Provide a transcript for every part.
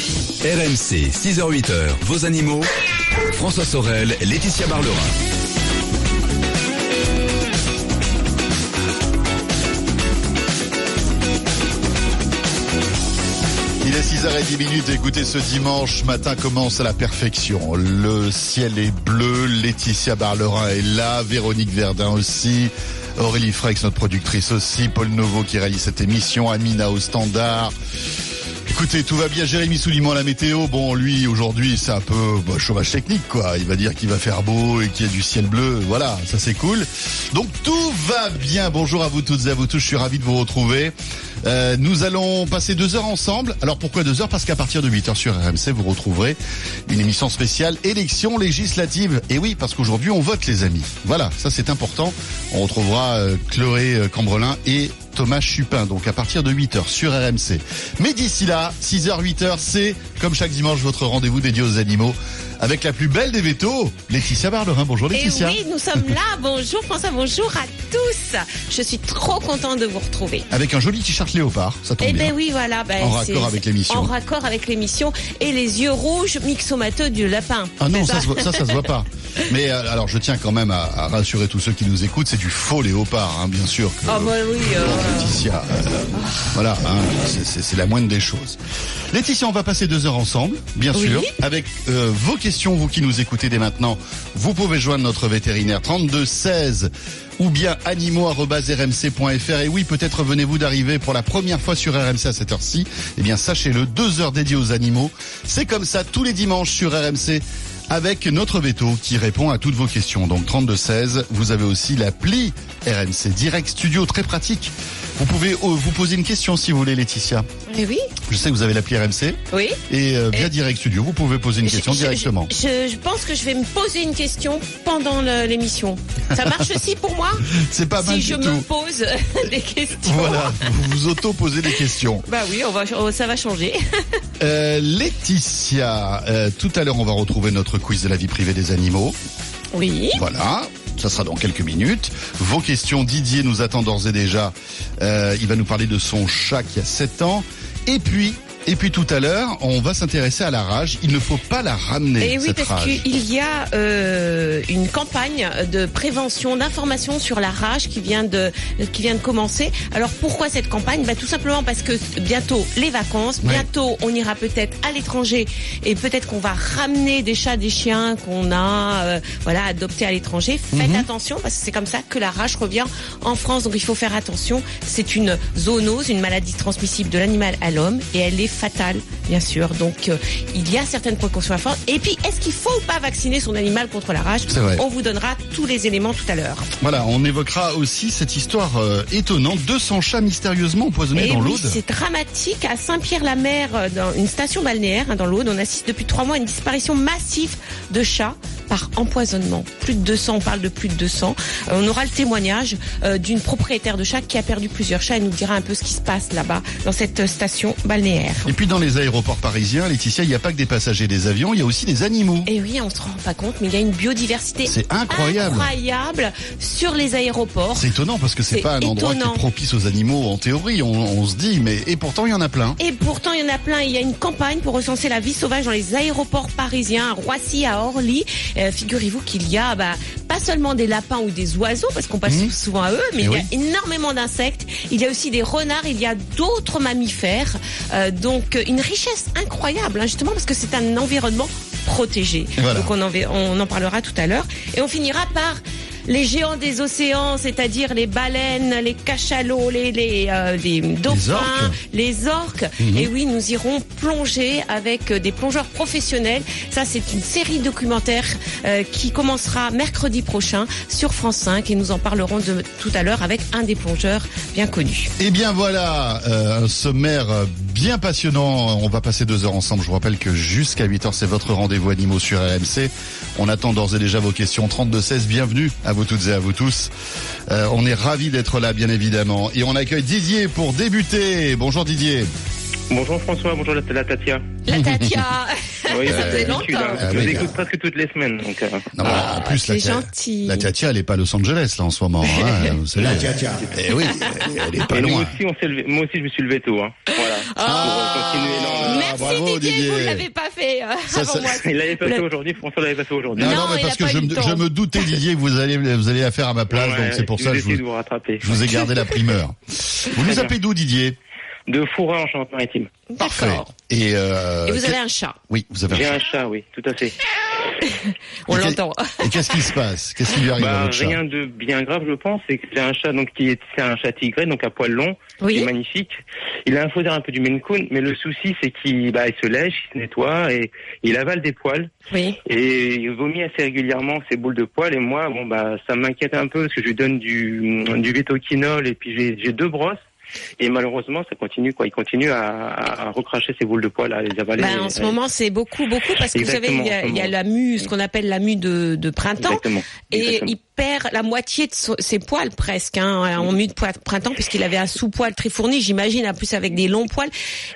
RMC, 6h-8h, vos animaux. François Sorel, Laetitia Barlerin. Il est 6h10 minutes. Écoutez, ce dimanche matin commence à la perfection. Le ciel est bleu. Laetitia Barlerin est là. Véronique Verdun aussi. Aurélie Frex, notre productrice aussi. Paul Novo qui réalise cette émission. Amina au standard. Écoutez, tout va bien. Jérémy Souliman, la météo. Bon, lui, aujourd'hui, c'est un peu bah, chômage technique, quoi. Il va dire qu'il va faire beau et qu'il y a du ciel bleu. Voilà, ça c'est cool. Donc tout va bien. Bonjour à vous toutes et à vous tous. Je suis ravi de vous retrouver. Euh, nous allons passer deux heures ensemble. Alors pourquoi deux heures? Parce qu'à partir de 8 heures sur RMC, vous retrouverez une émission spéciale élection législative. Et oui, parce qu'aujourd'hui, on vote, les amis. Voilà, ça c'est important. On retrouvera euh, Chloé euh, Cambrelin et Thomas Chupin, donc à partir de 8h sur RMC. Mais d'ici là, 6h, 8h, c'est, comme chaque dimanche, votre rendez-vous dédié aux animaux avec la plus belle des vétos, Laetitia Barlerin. Bonjour Et Laetitia. oui, nous sommes là. Bonjour François, bonjour à tous. Je suis trop contente de vous retrouver. Avec un joli t-shirt léopard, ça tombe Eh bien. ben oui, voilà. ben, En raccord avec l'émission. En raccord avec l'émission. Et les yeux rouges mixomateux du lapin. Ah non, C'est ça, se voit- ça, ça se voit pas. Mais euh, alors, je tiens quand même à, à rassurer tous ceux qui nous écoutent, c'est du faux léopard, hein, bien sûr. Que, Ah bah oui. euh, Bon, Laetitia, euh, voilà, hein, c'est- la moindre des choses. Laetitia, on va passer deux heures ensemble, bien Oui. sûr, avec euh, vos questions, vous qui nous écoutez dès maintenant. Vous pouvez joindre notre vétérinaire 32 16 ou bien animaux@rmc.fr. Et oui, peut-être venez-vous d'arriver pour la première fois sur RMC à cette heure-ci. Eh bien, sachez-le, deux heures dédiées aux animaux. C'est comme ça tous les dimanches sur RMC avec notre veto qui répond à toutes vos questions. Donc 32 16, vous avez aussi l'appli RMC Direct Studio, très pratique. Vous pouvez euh, vous poser une question si vous voulez, Laetitia. eh oui. Je sais que vous avez l'appli RMC Oui. et euh, via Et- Direct Studio, vous pouvez poser une question Je- directement. Je, je pense que je vais me poser une question pendant l'émission. Ça marche aussi pour moi C'est pas mal Si du je tout. me pose des questions. Voilà, vous vous auto-posez des questions. Bah oui, on va, ça va changer. Euh, Laetitia, euh, tout à l'heure, on va retrouver notre quiz de la vie privée des animaux. Oui. Voilà, ça sera dans quelques minutes. Vos questions, Didier nous attend d'ores et déjà. Euh, il va nous parler de son chat qui a 7 ans. Et puis, et puis tout à l'heure, on va s'intéresser à la rage. Il ne faut pas la ramener, Et oui, cette parce qu'il y a euh, une campagne de prévention, d'information sur la rage qui vient de qui vient de commencer. Alors pourquoi cette campagne? Bah, Tout simplement parce que bientôt les vacances, Ouais. bientôt on ira peut-être à l'étranger et peut-être qu'on va ramener des chats, des chiens qu'on a euh, voilà adoptés à l'étranger. Faites Mhm. attention parce que c'est comme ça que la rage revient en France. Donc il faut faire attention. C'est une zoonose, une maladie transmissible de l'animal à l'homme et elle est fatale, bien sûr. Donc euh, il y a certaines précautions à prendre. Et puis est-ce qu'il faut ou pas vacciner son animal contre la rage C'est vrai. On vous donnera tous les éléments tout à l'heure. Voilà, on évoquera aussi cette histoire euh, étonnante. 200 chats mystérieusement empoisonnés Et dans oui, l'Aude. c'est dramatique. À Saint-Pierre-la-Mer, euh, dans une station balnéaire hein, dans l'Aude, on assiste depuis trois mois à une disparition massive de chats par empoisonnement. Plus de 200, on parle de plus de 200. Euh, on aura le témoignage d'une propriétaire de chat qui a perdu plusieurs chats et nous dira un peu ce qui se passe là-bas dans cette station balnéaire. Et puis dans les aéroports parisiens, Laetitia, il n'y a pas que des passagers des avions, il y a aussi des animaux. Et oui, on se rend pas compte, mais il y a une biodiversité C'est incroyable. incroyable sur les aéroports. C'est étonnant parce que c'est pas un endroit qui est propice aux animaux en théorie. On, on se dit, mais et pourtant il y en a plein. Et pourtant, il y en a plein. Il y a une campagne pour recenser la vie sauvage dans les aéroports parisiens, à Roissy, à Orly. Euh, Figurez-vous qu'il y a bah, pas seulement des lapins ou des oiseaux, parce qu'on passe Mhm. souvent à eux, mais Eh il y a énormément d'insectes. Il y a aussi des renards, il y a d'autres mammifères. Euh, donc, euh, une richesse incroyable, hein, justement, parce que c'est un environnement protégé. Voilà. Donc, on en, on en parlera tout à l'heure. Et on finira par les géants des océans, c'est-à-dire les baleines, les cachalots, les, les, euh, les dauphins, orques. les orques. Mhm. Et oui, nous irons plonger avec euh, des plongeurs professionnels. Ça, c'est une série documentaire euh, qui commencera mercredi prochain sur France 5 et nous en parlerons de, tout à l'heure avec un des plongeurs bien connus. Eh bien voilà, euh, un sommaire bien passionnant. On va passer deux heures ensemble. Je vous rappelle que jusqu'à 8 heures, c'est votre rendez-vous animaux sur RMC. On attend d'ores et déjà vos questions 32-16. Bienvenue à vous toutes et à vous tous. Euh, on est ravis d'être là, bien évidemment. Et on accueille Didier pour débuter. Bonjour Didier. Bonjour François, bonjour la, la Tatia. La Tatia, Oui, Ça bah, fait d'habitude, longtemps. hein. Ah Je vous ah. écoute presque toutes les semaines. Donc, euh, Non, mais en plus, la, gentil. la Tiatia, elle est pas à Los Angeles, là, en ce moment. Hein, vous savez. La tia-tia. Eh oui, elle est pas et loin. aussi, on s'est levé. Moi aussi, je me suis levé tôt. Hein. Voilà. Ah. Pour continuer dans- Merci bravo, Didier, Didier. vous ne l'avez pas fait euh, Ça, avant ça- moi. Il l'avait passé Vous aujourd'hui. François l'avait passé aujourd'hui. Non, Non, non, mais parce que pas je me, je doutais, Didier, que vous allez, vous allez la faire à ma place, donc c'est pour ça que je vous ai gardé la primeur. Vous nous appelez d'où, Didier? De Fourra en Charente-Maritime. Parfait. D'accord. Et, euh, Et vous avez un chat, Oui, vous avez J'ai un un chat, oui, tout à fait. on Et l'entend. Et qu'est-ce qui se passe? Qu'est-ce qui lui arrive à Bah, votre chat? rien de bien grave, je pense. C'est que c'est un chat donc qui est, c'est un chat tigré, donc à poil long, qui est Oui, magnifique. Il a un faux un peu du Maine Coon, mais le souci c'est qu'il bah, il se lèche, il se nettoie et il avale des poils oui. et il vomit assez régulièrement ses boules de poils. Et moi, bon bah ça m'inquiète un peu parce que je lui donne du du vétoquinol et puis j'ai j'ai deux brosses. Et malheureusement, ça continue quoi. Il continue à, recracher ses boules de poils, à les avaler. Ben, en ce moment, c'est beaucoup, beaucoup, parce que vous savez, il y a, il la mue, ce qu'on appelle la mue de, de printemps, Exactement. et il perd la moitié de so- ses poils presque, hein, en mue de poil- printemps, puisqu'il avait un sous-poil très fourni, j'imagine, en plus avec des longs poils,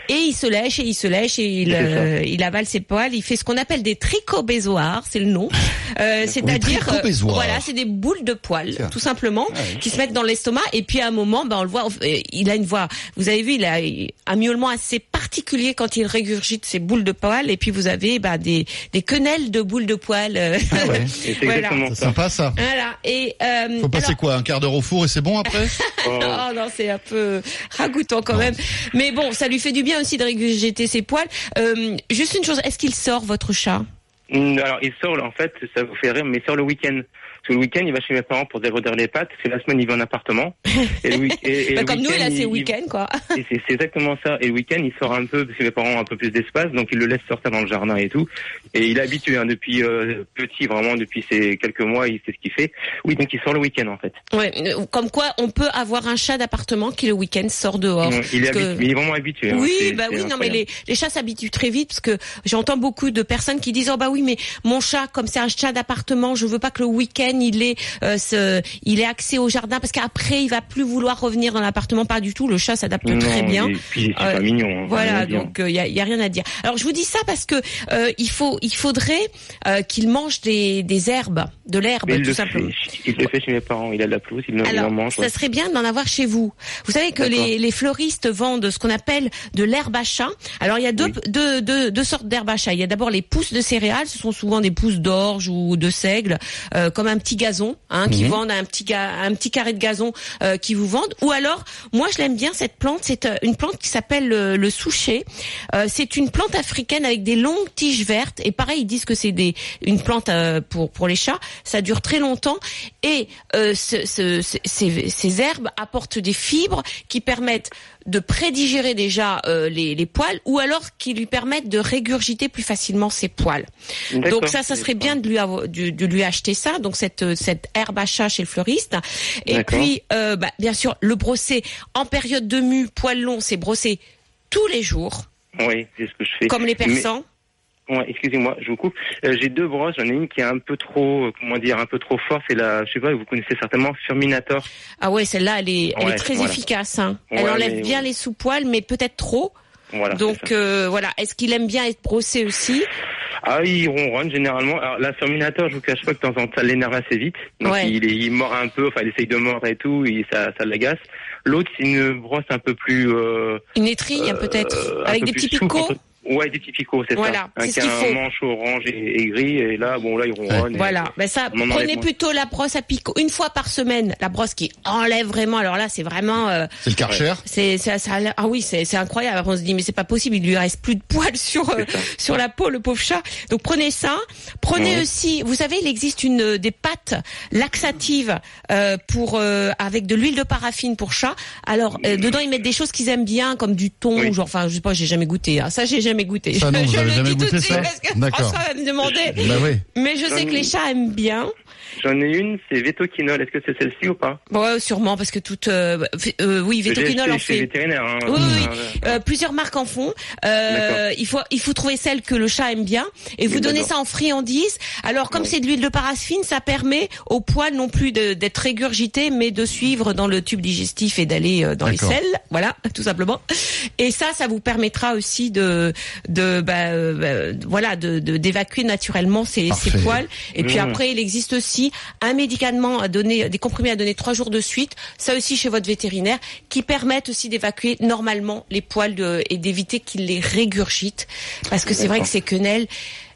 et il se lèche, et il se lèche, et il, euh, il avale ses poils, il fait ce qu'on appelle des tricobézoars, c'est le nom, euh, c'est-à-dire, euh, voilà, c'est des boules de poils, tout simplement, qui se mettent dans l'estomac, et puis à un moment, ben, on le voit, euh, il a une voix, vous avez vu, il a un miaulement assez particulier quand il régurgite ses boules de poils, et puis vous avez bah, des, des quenelles de boules de poils. euh, Ah ouais. C'est Voilà. ça. sympa ça. voilà. Et euh, Faut passer alors- quoi Un quart d'heure au four et c'est bon après Oh. Oh non, c'est un peu ragoûtant quand même. Mais bon, ça lui fait du bien aussi de régurgiter ses poils. Euh, juste une chose, est-ce qu'il sort votre chat? Mm, Alors, il sort, en fait, ça vous fait rire, mais il sort le week-end. Parce que le week-end, il va chez mes parents pour déroder les pattes. C'est la semaine, il va en appartement. Et le week- et- et Bah, le Comme nous, là, c'est week-end, quoi. C'est exactement ça. Et le week-end, il sort un peu, parce que mes parents ont un peu plus d'espace, donc il le laisse sortir dans le jardin et tout. Et il est habitué, hein, depuis euh, petit, vraiment, depuis ces quelques mois, il sait ce qu'il fait. Oui, donc il sort le week-end, en fait. Ouais, euh, comme quoi, on peut avoir un chat d'appartement qui le week-end sort dehors. Il, est Parce que- habitué, il est vraiment habitué. hein. Oui, bah oui, non mais les, les chats s'habituent très vite parce que j'entends beaucoup de personnes qui disent oh bah oui mais mon chat comme c'est un chat d'appartement, je veux pas que le week-end il est euh, ce, il est accès au jardin parce qu'après il va plus vouloir revenir dans l'appartement pas du tout. Le chat s'adapte très bien. Et puis, Euh, mignon. hein, Voilà, donc il y, a, y a rien à dire. Alors je vous dis ça parce que euh, il faut, il faudrait euh, qu'il mange des, des herbes, de l'herbe tout le simplement. fait. Il le fait chez mes parents. Il a de la pelouse, il, Alors, en mange. ça ouais. serait bien d'en avoir chez vous. Vous savez que les, les fleuristes vendent ce qu'on appelle de l'herbe à chat. Alors, il y a deux, Oui. deux, deux, deux sortes d'herbe à chat. Il y a d'abord les pousses de céréales. Ce sont souvent des pousses d'orge ou de seigle, euh, comme un petit gazon, hein, qui Mhm. vendent un petit, un petit carré de gazon euh, qui vous vendent. Ou alors, moi, je l'aime bien cette plante. C'est euh, une plante qui s'appelle le, le souchet. Euh, c'est une plante africaine avec des longues tiges vertes. Et pareil, ils disent que c'est des une plante euh, pour pour les chats. Ça dure très longtemps. Et euh, ce- ce- ces, ces herbes apportent des fibres qui permettent de prédigérer déjà euh, les, les poils, ou alors qui lui permettent de régurgiter plus facilement ses poils. Donc ça, ça serait bien de lui avoir- de, de lui acheter ça. Donc cette euh, cette herbe à chat chez le fleuriste. Et puis euh, bah, bien sûr le brosser en période de mue, poil long, c'est brosser tous les jours, Oui, c'est ce que je fais. comme les Mais- persans. Ouais, excusez-moi, je vous coupe. Euh, j'ai deux brosses, j'en ai une qui est un peu trop, euh, comment dire, un peu trop forte. C'est la, je sais pas, vous connaissez certainement Furminator. Ah ouais, celle-là, elle est, elle est Ouais, très voilà. efficace. Hein. Elle enlève mais- bien les sous-poils, mais peut-être trop. Voilà. Donc euh, voilà. Est-ce qu'il aime bien être brossé aussi? Ah, il ronronne généralement. Alors, la Furminator, je vous cache pas que de temps en temps, ça l'énerve assez vite. Donc, Ouais. il, il mord un peu, enfin, il essaye de mordre et tout, et ça, ça l'agace. L'autre, c'est une brosse un peu plus, euh, Une étrille peut-être euh, un avec peu des petits picots. Ouais, des petits picots, c'est Voilà, ça. Avec un faut. manche orange et, et gris, et là, bon, là, il ronronne. et- Voilà, ben ça, On en prenez plutôt la brosse à picots une fois par semaine. La brosse qui enlève vraiment. Alors là, c'est vraiment, euh, C'est le Karcher c'est, ça, ça ah oui, c'est, c'est incroyable. Après, on se dit mais c'est pas possible, il lui reste plus de poils sur euh, ça. sur la peau, le pauvre chat. Donc prenez ça. Prenez Ouais. aussi, vous savez, il existe une des pâtes laxatives euh, pour euh, avec de l'huile de paraffine pour chat. Alors euh, dedans ils mettent des choses qu'ils aiment bien comme du thon, Oui. genre enfin je sais pas, j'ai jamais goûté. hein. Ça j'ai jamais goûté. Ça, non, je avez le jamais dis tout de suite ça parce que D'accord. François va me demander. Bah oui. Mais je sais que les chats aiment bien. J'en ai une, c'est Vetoquinol. Est-ce que c'est celle-ci ou pas Ouais, sûrement parce que toute, euh, euh, oui, acheté en fait. vétérinaire. Hein. Oui, oui, Ah, Euh, plusieurs marques en font. Euh, il faut il faut trouver celle que le chat aime bien et vous donnez ça en friandise. Alors comme c'est de l'huile de paraffine, ça permet au poil non plus d'être régurgité, mais de suivre dans le tube digestif et d'aller dans les selles. Voilà, tout simplement. Et ça, ça vous permettra aussi de de bah, euh, bah, voilà de de- d'évacuer naturellement ces, ces poils. Et puis Mmh. après, il existe aussi un médicament à donner, des comprimés à donner trois jours de suite. Ça aussi chez votre vétérinaire, qui permettent aussi d'évacuer normalement les poils de- et d'éviter qu'ils les régurgitent. Parce que c'est vrai que ces quenelles,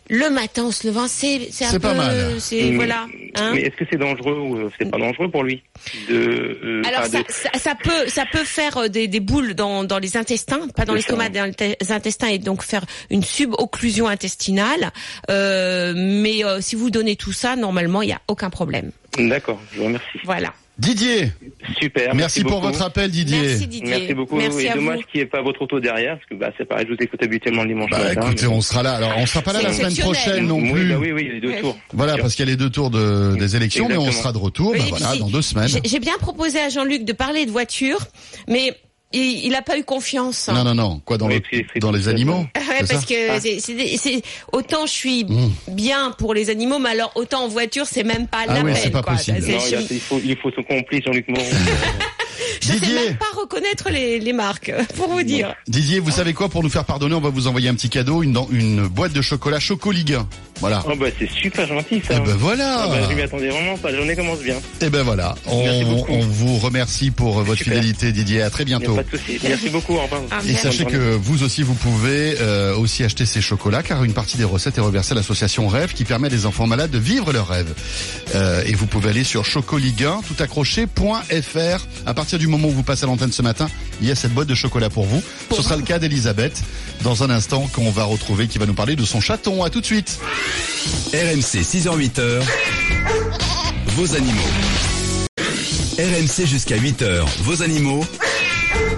le matin en se levant, c'est c'est un peu, pas mal. c'est voilà. Hein Mais est-ce que c'est dangereux ou euh, c'est pas dangereux pour lui de, euh, Alors ça, de- ça, ça peut ça peut faire euh, des, des boules dans, dans les intestins, pas dans l'estomac, dans les intestins et donc faire une subocclusion intestinale. Euh, mais euh, si vous donnez tout ça, normalement il y a aucun problème. D'accord, je vous remercie. Voilà. Didier, Super. merci, pour votre appel, Didier. Merci Didier. Merci beaucoup. Merci et dommage qu'il n'y ait pas votre auto derrière, parce que bah, c'est pareil, je vous écoute habituellement le dimanche Bah matin. écoutez, mais- on sera là. Alors on sera pas là la semaine prochaine non oui, plus. bah oui, oui, les deux tours. Voilà, parce qu'il y a les deux tours de, des élections, mais on sera de retour. Bah voilà, dans deux semaines. J'ai bien proposé à Jean-Luc de parler de voiture, mais il il a pas eu confiance. Non, non, non. Quoi dans, Oui, le- dans les animaux Ouais, parce que Ah. c'est- c'est des- c'est autant je suis Mmh. bien pour les animaux, mais alors autant en voiture c'est même pas Ah la oui, peine. pas quoi. possible. C'est- Non, il, a- je, il faut, il faut son complice, Jean-Luc Moreau. je sais Didier. même pas reconnaître les, les marques, pour vous dire. Didier, vous savez quoi? Pour nous faire pardonner, on va vous envoyer un petit cadeau, une, une boîte de chocolat Chocoligue 1. Voilà. oh bah c'est super gentil ça. Et ben voilà. Ah bah, je m'y attendais vraiment pas, la journée commence bien. Et ben voilà. Merci On, beaucoup. on vous remercie pour votre Super. fidélité, Didier. À très bientôt. pas de souci. Merci beaucoup, au revoir. Ah, Et sachez que vous aussi, vous pouvez euh, aussi acheter ces chocolats, car une partie des recettes est reversée à l'association Rêve, qui permet à des enfants malades de vivre leurs rêves. Euh, et vous pouvez aller sur chocoligue1, tout accroché.fr. À partir du moment où vous passez à l'antenne ce matin, il y a cette boîte de chocolat pour vous. Ce sera le cas d'Elisabeth dans un instant qu'on va retrouver, qui va nous parler de son chaton. À tout de suite. RMC 6h-8h, vos animaux. RMC jusqu'à 8h, vos animaux.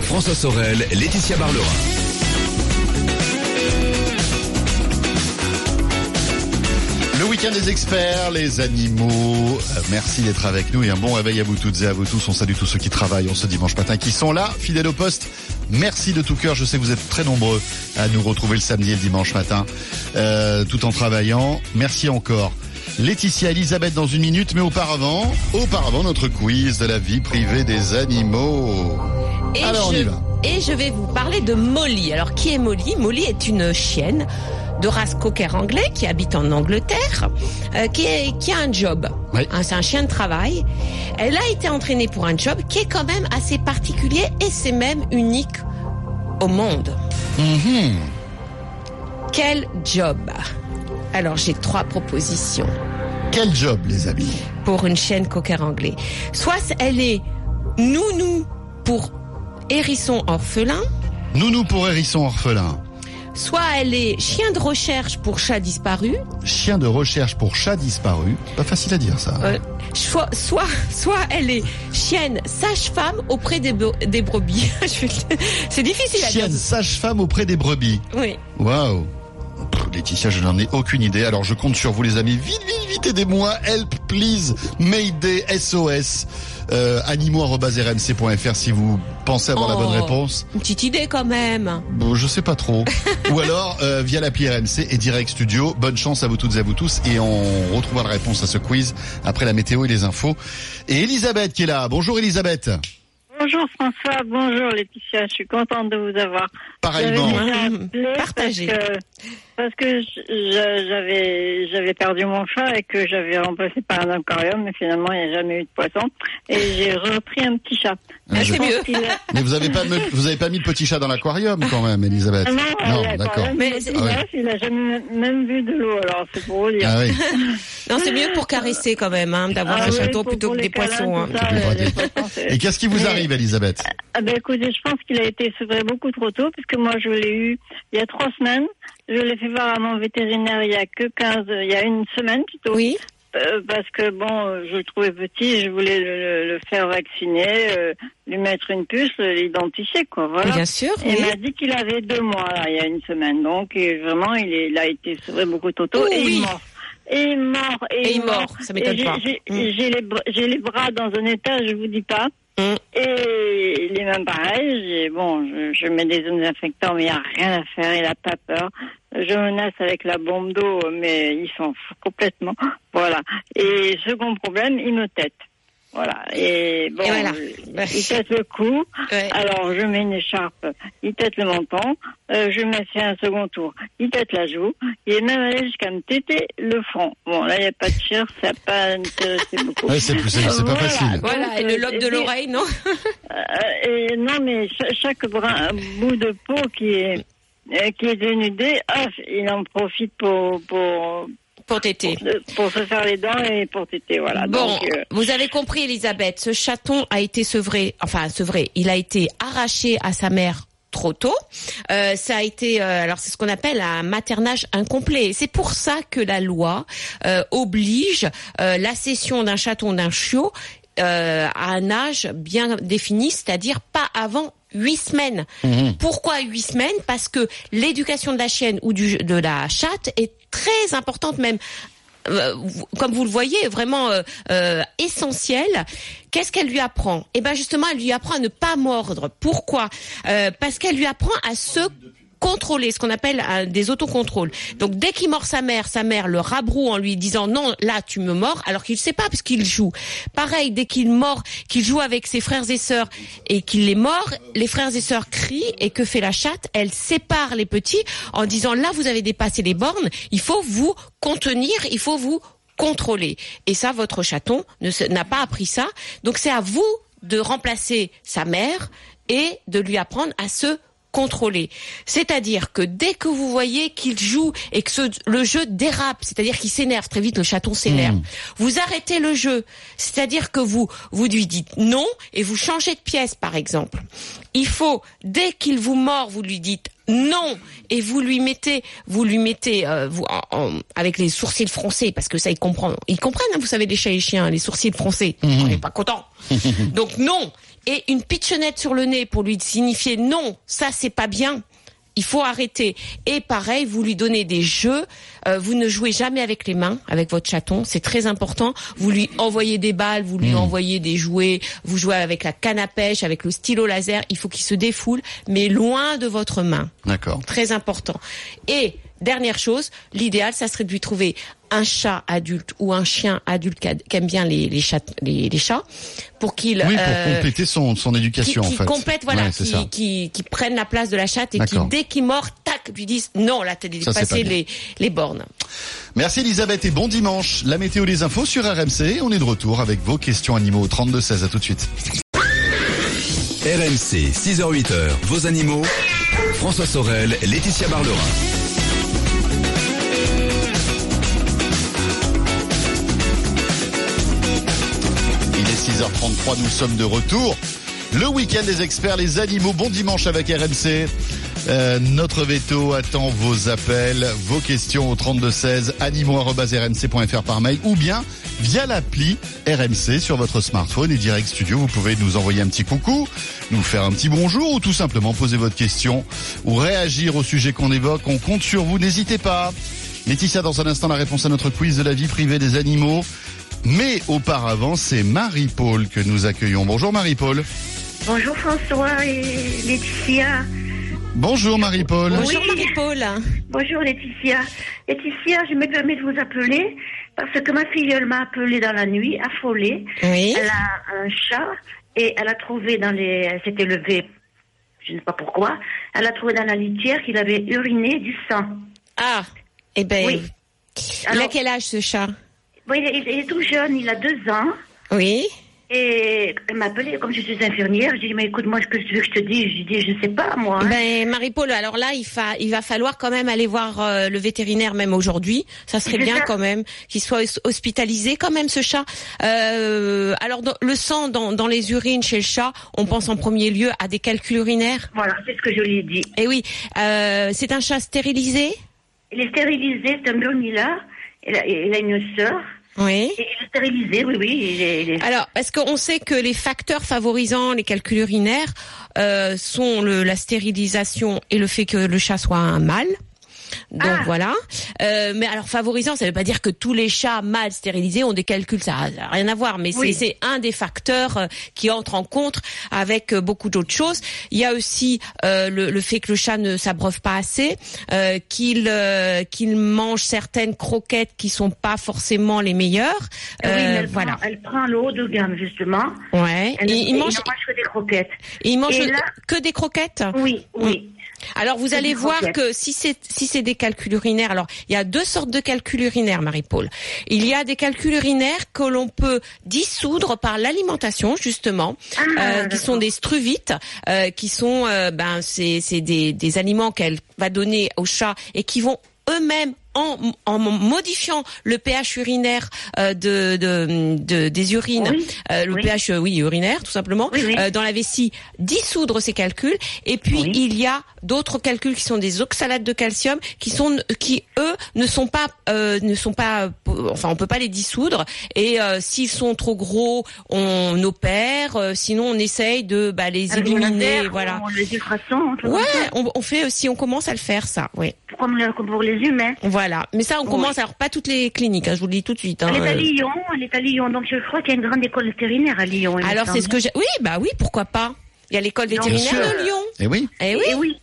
François Sorel, Laetitia Barlerin. Le week-end des experts, les animaux. Euh, merci d'être avec nous et un bon réveil à vous toutes et à vous tous. On salue tous ceux qui travaillent en ce dimanche matin, qui sont là, fidèles au poste. Merci de tout cœur. Je sais que vous êtes très nombreux à nous retrouver le samedi et le dimanche matin, euh, tout en travaillant. Merci encore. Laetitia, Elisabeth dans une minute, mais auparavant, auparavant notre quiz de la vie privée des animaux. Et Alors, on je, y va. Et je vais vous parler de Molly. Alors qui est Molly? Molly est une chienne de race cocker anglais qui habite en Angleterre, euh, qui, est- qui a un job. Oui. Hein, c'est un chien de travail. Elle a été entraînée pour un job qui est quand même assez particulier et c'est même unique au monde. Mhm. Quel job? Alors j'ai trois propositions Quel job, les amis? Pour une chienne cocker anglais. Soit elle est nounou pour hérisson orphelin, Nounou pour hérisson orphelin. Soit elle est chien de recherche pour chat disparu, Chien de recherche pour chat disparu. Pas facile à dire ça. euh, soit, soit, soit elle est chienne sage-femme auprès des, brebis. C'est difficile à dire. Chienne sage-femme auprès des brebis. Oui. Waouh. Laetitia, je n'en ai aucune idée. Alors je compte sur vous les amis. Vite, vite, vite, aidez-moi. Help, please. Mayday, SOS. Euh, animaux.rmc.fr si vous pensez avoir la bonne Oh. réponse. Une petite idée quand même. Bon, je sais pas trop. Ou alors euh, via l'appli RMC et Direct Studio. Bonne chance à vous toutes et à vous tous. Et on retrouvera la réponse à ce quiz après la météo et les infos. Et Elisabeth qui est là. Bonjour Elisabeth. Bonjour François, bonjour Laetitia, je suis contente de vous avoir. Pareillement. Mmh. Partagez. Parce que, j'avais j'avais perdu mon chat et que j'avais remplacé par un aquarium, mais finalement il n'y a jamais eu de poisson. Et j'ai repris un petit chat. Ah, Je mieux. a- Mais vous avez pas mis- vous avez pas mis le petit chat dans l'aquarium quand même, Elisabeth. Non, Non, d'accord. Mais Ah ouais. il a jamais même vu de l'eau, alors c'est pour vous dire. Ah oui. Non, c'est mieux pour caresser quand même, hein, d'avoir Ah un oui, chaton plutôt pour que des poissons. hein. ça, les c'est- Et qu'est-ce qui vous Mais- arrive, Elisabeth? Ah ben écoutez, je pense qu'il a été sevré beaucoup trop tôt, puisque moi je l'ai eu il y a trois semaines. Je l'ai fait voir à mon vétérinaire il y a que 15, il y a une semaine plutôt. Oui. Euh, parce que bon, je le trouvais petit, je voulais le, le- faire vacciner, euh, lui mettre une puce, l'identifier quoi. Voilà. Bien sûr. Et oui. il m'a dit qu'il avait deux mois là, il y a une semaine, donc et vraiment il, est, il a été sevré beaucoup tôt Oh, et oui. il est mort. Et mort. Et il mord, ça m'étonne pas. J'ai Mm. les, les bras dans un état, je vous dis pas. Mm. Et les mains pareilles. j'ai- Bon, je, je mets des désinfectants, mais il n'y a rien à faire. Il n'a pas peur. Je menace avec la bombe d'eau, mais il s'en fout complètement. Voilà. Et second problème, il me tête. Voilà. Et bon, Et voilà. euh, il tête le cou. Ouais. Alors, je mets une écharpe, il tête le menton, euh, je me fais un second tour, il tête la joue, il est même allé jusqu'à me téter le front. Bon, là, il n'y a pas de cher, ça n'a pas intéressé beaucoup. Ouais, c'est plus- c'est- c'est pas Voilà. facile. Voilà, et le lobe de l'oreille, non euh, et non, mais cha- chaque brin, bout de peau qui est, euh, qui est dénudé, ah, il en profite pour, pour, Pour téter. pour se faire les dents et pour téter, voilà. Bon, Donc, euh, vous avez compris, Elisabeth, ce chaton a été sevré, enfin sevré, il a été arraché à sa mère trop tôt. Euh, ça a été, euh, alors c'est ce qu'on appelle un maternage incomplet. C'est pour ça que la loi oblige la cession d'un chaton, d'un chiot euh, à un âge bien défini, c'est-à-dire pas avant huit semaines. Pourquoi huit semaines? Parce que l'éducation de la chienne ou du, de la chatte est très importante même euh, comme vous le voyez, vraiment euh, euh, essentielle. Qu'est-ce qu'elle lui apprend? Eh ben justement, elle lui apprend à ne pas mordre. Pourquoi? Euh, Parce qu'elle lui apprend à se contrôler, ce qu'on appelle euh, des autocontrôles. Donc dès qu'il mord sa mère, sa mère le rabroue en lui disant non, là tu me mords, alors qu'il ne sait pas parce qu'il joue. Pareil, dès qu'il mord, qu'il joue avec ses frères et sœurs et qu'il les mord, les frères et sœurs crient et que fait la chatte? Elle sépare les petits en disant là vous avez dépassé les bornes, il faut vous contenir, il faut vous contrôler. Et ça, votre chaton n'a pas appris ça. Donc c'est à vous de remplacer sa mère et de lui apprendre à se contrôler. C'est-à-dire que dès que vous voyez qu'il joue et que ce- le jeu dérape, c'est-à-dire qu'il s'énerve très vite, le chaton s'énerve, vous arrêtez le jeu. C'est-à-dire que vous vous lui dites non et vous changez de pièce, par exemple. Il faut dès qu'il vous mord, vous lui dites non et vous lui mettez vous lui mettez euh, vous en- en- avec les sourcils froncés parce que ça ils comprennent ils comprennent hein, vous savez les chats et les chiens les sourcils froncés on n'est pas content donc non et une pitchonnette sur le nez pour lui signifier non ça c'est pas bien il faut arrêter. Et pareil, vous lui donnez des jeux. Euh, vous ne jouez jamais avec les mains, avec votre chaton. C'est très important. Vous lui envoyez des balles, vous lui envoyez des jouets. Vous jouez avec la canne à pêche, avec le stylo laser. Il faut qu'il se défoule, mais loin de votre main. D'accord. Très important. Et dernière chose, l'idéal, ça serait de lui trouver un chat adulte ou un chien adulte qui qui aime bien les, les, chats, les, les chats pour qu'il Oui, pour euh, compléter son, son qui, éducation, qui en fait. complète, voilà, Ouais, qui, qui, qui prennent la place de la chatte et qui, dès qu'il mord, tac, lui disent non, là, t'as dépassé les, les bornes. Merci Elisabeth et bon dimanche. La météo des infos sur RMC. On est de retour avec vos questions animaux au 32 16. À tout de suite. RMC, 6h-8h, vos animaux. François Sorel, Laetitia Barlerin. Il est 6h33, nous sommes de retour. Le week-end des experts, les animaux. Bon dimanche avec RMC. Euh, notre veto attend vos appels, vos questions au 3216 animaux.rmc.fr par mail ou bien via l'appli RMC sur votre smartphone et Direct Studio. Vous pouvez nous envoyer un petit coucou, nous faire un petit bonjour ou tout simplement poser votre question ou réagir au sujet qu'on évoque. On compte sur vous, n'hésitez pas. Laetitia, dans un instant, la réponse à notre quiz de la vie privée des animaux. Mais auparavant, c'est Marie-Paul que nous accueillons. Bonjour Marie-Paul. Bonjour François et Laetitia. Bonjour Marie-Paul. Bonjour Oui. Marie-Paul. Bonjour Laetitia. Laetitia, je me permets de vous appeler parce que ma fille, elle m'a appelé dans la nuit, affolée. Oui. Elle a un chat et elle a trouvé dans les... Elle s'était levée, je ne sais pas pourquoi, elle a trouvé dans la litière qu'il avait uriné du sang. Ah, eh ben, Oui. il a quel âge ce chat? Bon, il, est, il est tout jeune, il a deux ans. Oui. Et elle m'a appelé, comme je suis infirmière, j'ai dit, mais écoute, moi, ce que tu veux que je te dise Je dis, je sais pas, moi. hein. Ben Marie-Paul, alors là, il, fa- il va falloir quand même aller voir euh, le vétérinaire même aujourd'hui. Ça serait bien ça. quand même qu'il soit hos- hospitalisé quand même ce chat. Euh, alors dans- le sang dans, dans les urines chez le chat, on pense en premier lieu à des calculs urinaires. Voilà, c'est ce que je lui ai dit. Et oui, euh, c'est un chat stérilisé? Il est stérilisé, c'est un Bernila. Il a, il a une sœur. Oui. Et oui, oui. Alors, parce qu'on sait que les facteurs favorisant les calculs urinaires euh, sont le, la stérilisation et le fait que le chat soit un mâle. Donc Ah. voilà. Euh, mais alors favorisant, ça ne veut pas dire que tous les chats mal stérilisés ont des calculs, ça n'a rien à voir. Mais Oui. c'est un des facteurs euh, qui entre en compte avec euh, beaucoup d'autres choses. Il y a aussi euh, le, le fait que le chat ne s'abreuve pas assez, euh, qu'il euh, qu'il mange certaines croquettes qui sont pas forcément les meilleures. oui, elle, voilà. prend, elle prend le haut de gamme, justement. Ouais. Elle, Et il mange, mange que des croquettes. il mange Et là- que des croquettes? Oui, oui. Alors vous allez voir que si c'est si c'est des calculs urinaires, alors il y a deux sortes de calculs urinaires, Marie-Paul. Il y a des calculs urinaires que l'on peut dissoudre par l'alimentation justement, Ah, euh, qui sont des struvites, euh, qui sont euh, ben c'est c'est des des aliments qu'elle va donner au chat et qui vont eux-mêmes en, en modifiant le pH urinaire euh, de, de, de- des urines, Oui, euh, le oui. pH oui urinaire tout simplement, Oui, euh, dans la vessie, dissoudre ces calculs. Et puis il y a d'autres calculs qui sont des oxalates de calcium, qui sont qui eux ne sont pas euh, ne sont pas euh, enfin on peut pas les dissoudre. Et euh, s'ils sont trop gros, on opère. euh, sinon on essaye de bah, les Avec éliminer. Voilà. on- Les truc Ouais, on, on fait aussi, on commence à le faire ça. Oui. Comme, le- comme pour les humains. Voilà. Mais ça, on commence. Alors pas toutes les cliniques. hein, je vous le dis tout de suite. hein, Elle est à. Lyon, elle est à Lyon. Donc je crois qu'il y a une grande école vétérinaire à Lyon. Alors c'est ce que j'ai. Oui, bah oui, pourquoi pas. Il y a l'école vétérinaire de Lyon. Et oui. Eh oui. Et oui.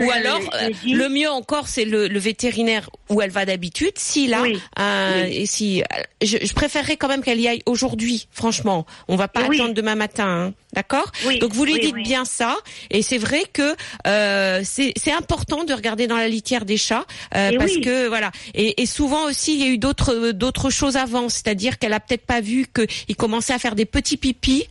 Ou alors, euh, le mieux encore, c'est le, le vétérinaire où elle va d'habitude. Si là, Oui. euh, Oui. et si, euh, je, je préférerais quand même qu'elle y aille aujourd'hui. Franchement, on va pas oui. attendre demain matin, hein. d'accord? Oui, Donc vous lui dites bien ça. Et c'est vrai que euh, c'est important de regarder dans la litière des chats euh, parce que voilà. Et, et souvent aussi, il y a eu d'autres d'autres choses avant. C'est-à-dire qu'elle a peut-être pas vu qu'il commençait à faire des petits pipis.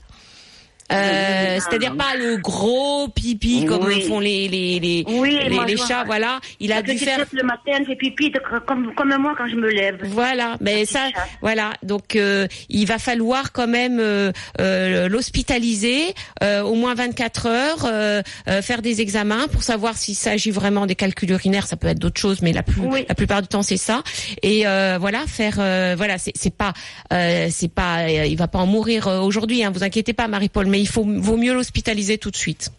Euh, c'est-à-dire pas le gros pipi comme Oui. font les les les, Oui, les, les chats voilà il a dû faire le matin, fait pipi de- comme, comme moi quand je me lève. voilà mais ça chat. voilà donc euh, il va falloir quand même euh, euh, l'hospitaliser euh, au moins 24 heures euh, euh, faire des examens pour savoir s'il s'agit vraiment des calculs urinaires ça peut être d'autres choses mais la plus Oui. la plupart du temps c'est ça et euh, voilà faire euh, voilà c'est pas euh, c'est pas il va pas en mourir aujourd'hui hein, vous inquiétez pas Marie-Paul mais il faut vaut mieux l'hospitaliser tout de suite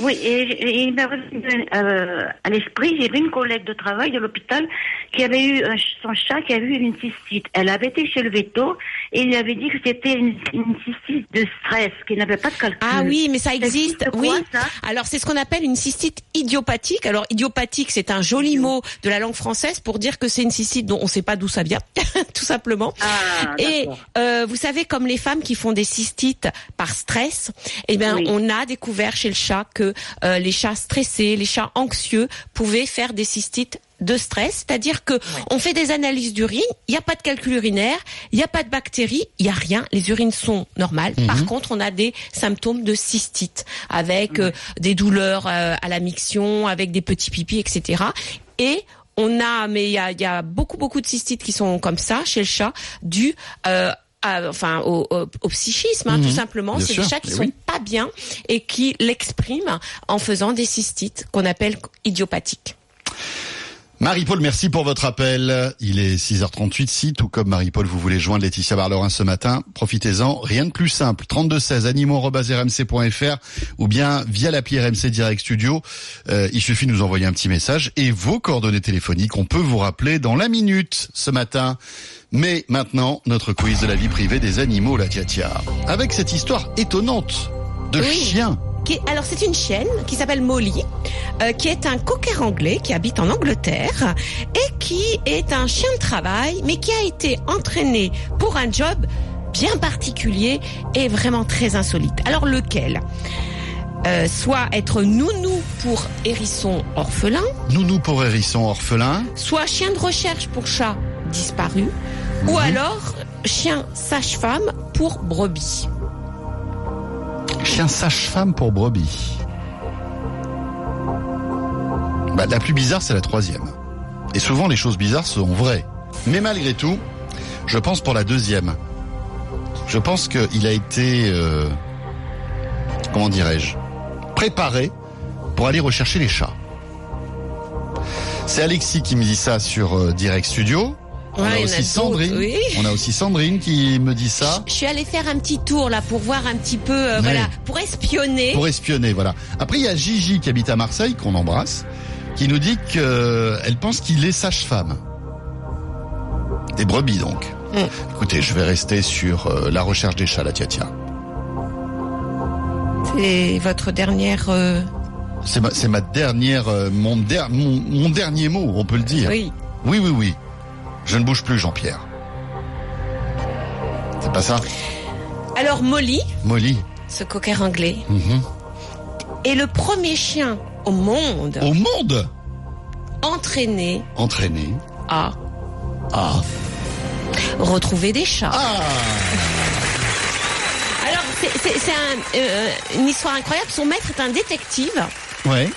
Oui, et, et il m'est revenu euh, à l'esprit, j'ai vu une collègue de travail de l'hôpital qui avait eu un son chat qui avait eu une cystite. Elle avait été chez le veto et il lui avait dit que c'était une, une cystite de stress, qu'il n'avait pas de calcul. Ah oui, mais ça Ça existe. quoi, oui. ça Alors c'est ce qu'on appelle une cystite idiopathique. Alors idiopathique, c'est un joli mot de la langue française pour dire que c'est une cystite dont on ne sait pas d'où ça vient, tout simplement. Ah, Et euh, vous savez, comme les femmes qui font des cystites par stress, eh bien, Oui. on a découvert chez le chat que euh, les chats stressés, les chats anxieux pouvaient faire des cystites de stress, c'est-à-dire que on fait des analyses d'urine, il n'y a pas de calcul urinaire, il n'y a pas de bactéries, il n'y a rien, les urines sont normales. Par contre, on a des symptômes de cystite avec euh, des douleurs euh, à la miction, avec des petits pipis, etc. Et on a, mais il y a, il y a beaucoup beaucoup de cystites qui sont comme ça chez le chat, dû euh, à- enfin au, au- au psychisme, hein, tout simplement. Bien C'est des chats qui sont oui. pas bien et qui l'expriment en faisant des cystites qu'on appelle idiopathiques. Marie-Paul, merci pour votre appel. Il est 6h38. Si, tout comme Marie-Paul, vous voulez joindre Laetitia Barlerin ce matin, profitez-en. Rien de plus simple. 3216 animaux.rmc.fr ou bien via l'appli RMC Direct Studio. Euh, il suffit de nous envoyer un petit message et vos coordonnées téléphoniques. On peut vous rappeler dans la minute ce matin. Mais maintenant, notre quiz de la vie privée des animaux, la Tiatia. Avec cette histoire étonnante de Oui. chien. Qui- alors c'est une chienne qui s'appelle Molly, euh, qui est un cocker anglais qui habite en Angleterre et qui est un chien de travail, mais qui a été entraîné pour un job bien particulier et vraiment très insolite. Alors lequel Euh, Soit être nounou pour hérisson orphelin, Nounou pour hérisson orphelin. soit chien de recherche pour chat disparu, ou alors chien sage-femme pour brebis. Chien sage-femme pour brebis. Bah, la plus bizarre, c'est la troisième. Et souvent, les choses bizarres sont vraies. Mais malgré tout, je pense pour la deuxième. Je pense qu'il a été, euh, comment dirais-je, préparé pour aller rechercher les chats. C'est Alexis qui me dit ça sur euh, Direct Studio. On Ouais, a aussi Sandrine. oui. On a aussi Sandrine qui me dit ça. Je suis allée faire un petit tour là pour voir un petit peu, euh, voilà, pour espionner. Pour espionner, voilà. Après, il y a Gigi qui habite à Marseille, qu'on embrasse, qui nous dit qu'elle pense qu'il est sage-femme. Des brebis donc. Mm. Écoutez, je vais rester sur euh, la recherche des chats, la tia tia. C'est votre dernière. euh, C'est ma, dernière, euh, mon, der- mon, mon dernier mot, on peut le dire. Oui. oui, oui. oui. Je ne bouge plus, Jean-Pierre. C'est pas ça Alors Molly, Molly. ce cocker anglais, Mhm. est le premier chien au monde Au monde entraîné Entraîné. à Ah. retrouver des chats. Ah Alors c'est- c'est c'est un, euh, une histoire incroyable. Son maître est un détective Ouais.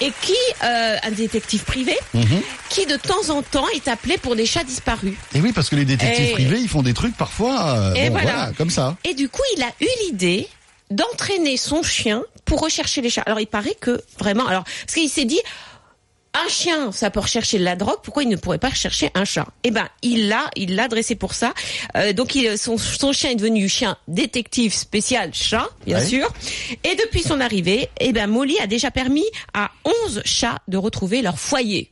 Et qui, euh, un détective privé, Mhm. qui de temps en temps est appelé pour des chats disparus. Et oui, parce que les détectives Et- privés, ils font des trucs parfois, euh, Et bon, voilà. voilà, comme ça. Et du coup, il a eu l'idée d'entraîner son chien pour rechercher les chats. Alors il paraît que vraiment, alors parce qu'il s'est dit. Un chien, ça peut rechercher de la drogue. Pourquoi il ne pourrait pas rechercher un chat? Eh ben, il l'a, il l'a dressé pour ça. Euh, donc, il, son, son chien est devenu chien détective spécial chat, bien Ouais. sûr. Et depuis son arrivée, eh ben, Molly a déjà permis à 11 chats de retrouver leur foyer.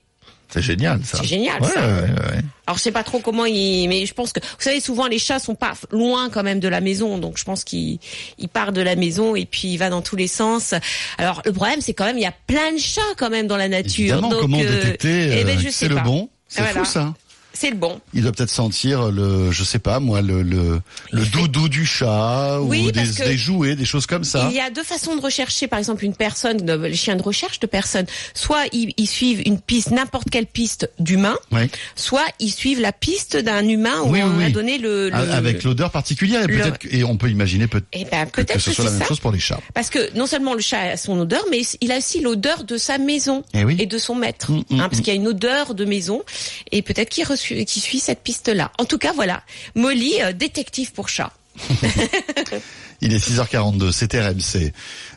C'est génial, ça. C'est génial, Ouais, ça. ouais, ouais. Alors je sais pas trop comment il, mais je pense que vous savez souvent les chats sont pas loin quand même de la maison, donc je pense qu'il il part de la maison et puis il va dans tous les sens. Alors le problème c'est quand même il y a plein de chats quand même dans la nature. Évidemment, donc, comment euh, détecter eh ben, euh, je que sais c'est le bon? C'est Voilà. fou, ça. C'est le bon. Il doit peut-être sentir le, je sais pas moi, le le, le doudou du chat Oui, ou des, jouets, des choses comme ça. Il y a deux façons de rechercher, par exemple, une personne, les chiens de recherche de personnes. Soit ils, ils suivent une piste, n'importe quelle piste d'humain, Oui. soit ils suivent la piste d'un humain où Oui, on a donné le. le- Avec l'odeur particulière et peut-être et on peut imaginer peut- Eh ben, que, peut-être que ce soit la même ça. chose pour les chats. Parce que non seulement le chat a son odeur, mais il a aussi l'odeur de sa maison Eh et de son maître. Mm, mm, hein, parce mm. qu'il y a une odeur de maison et peut-être qu'il qu'il suit cette piste-là. En tout cas, voilà. Molly, euh, détective pour chat. Il est 6h42, c'est RMC.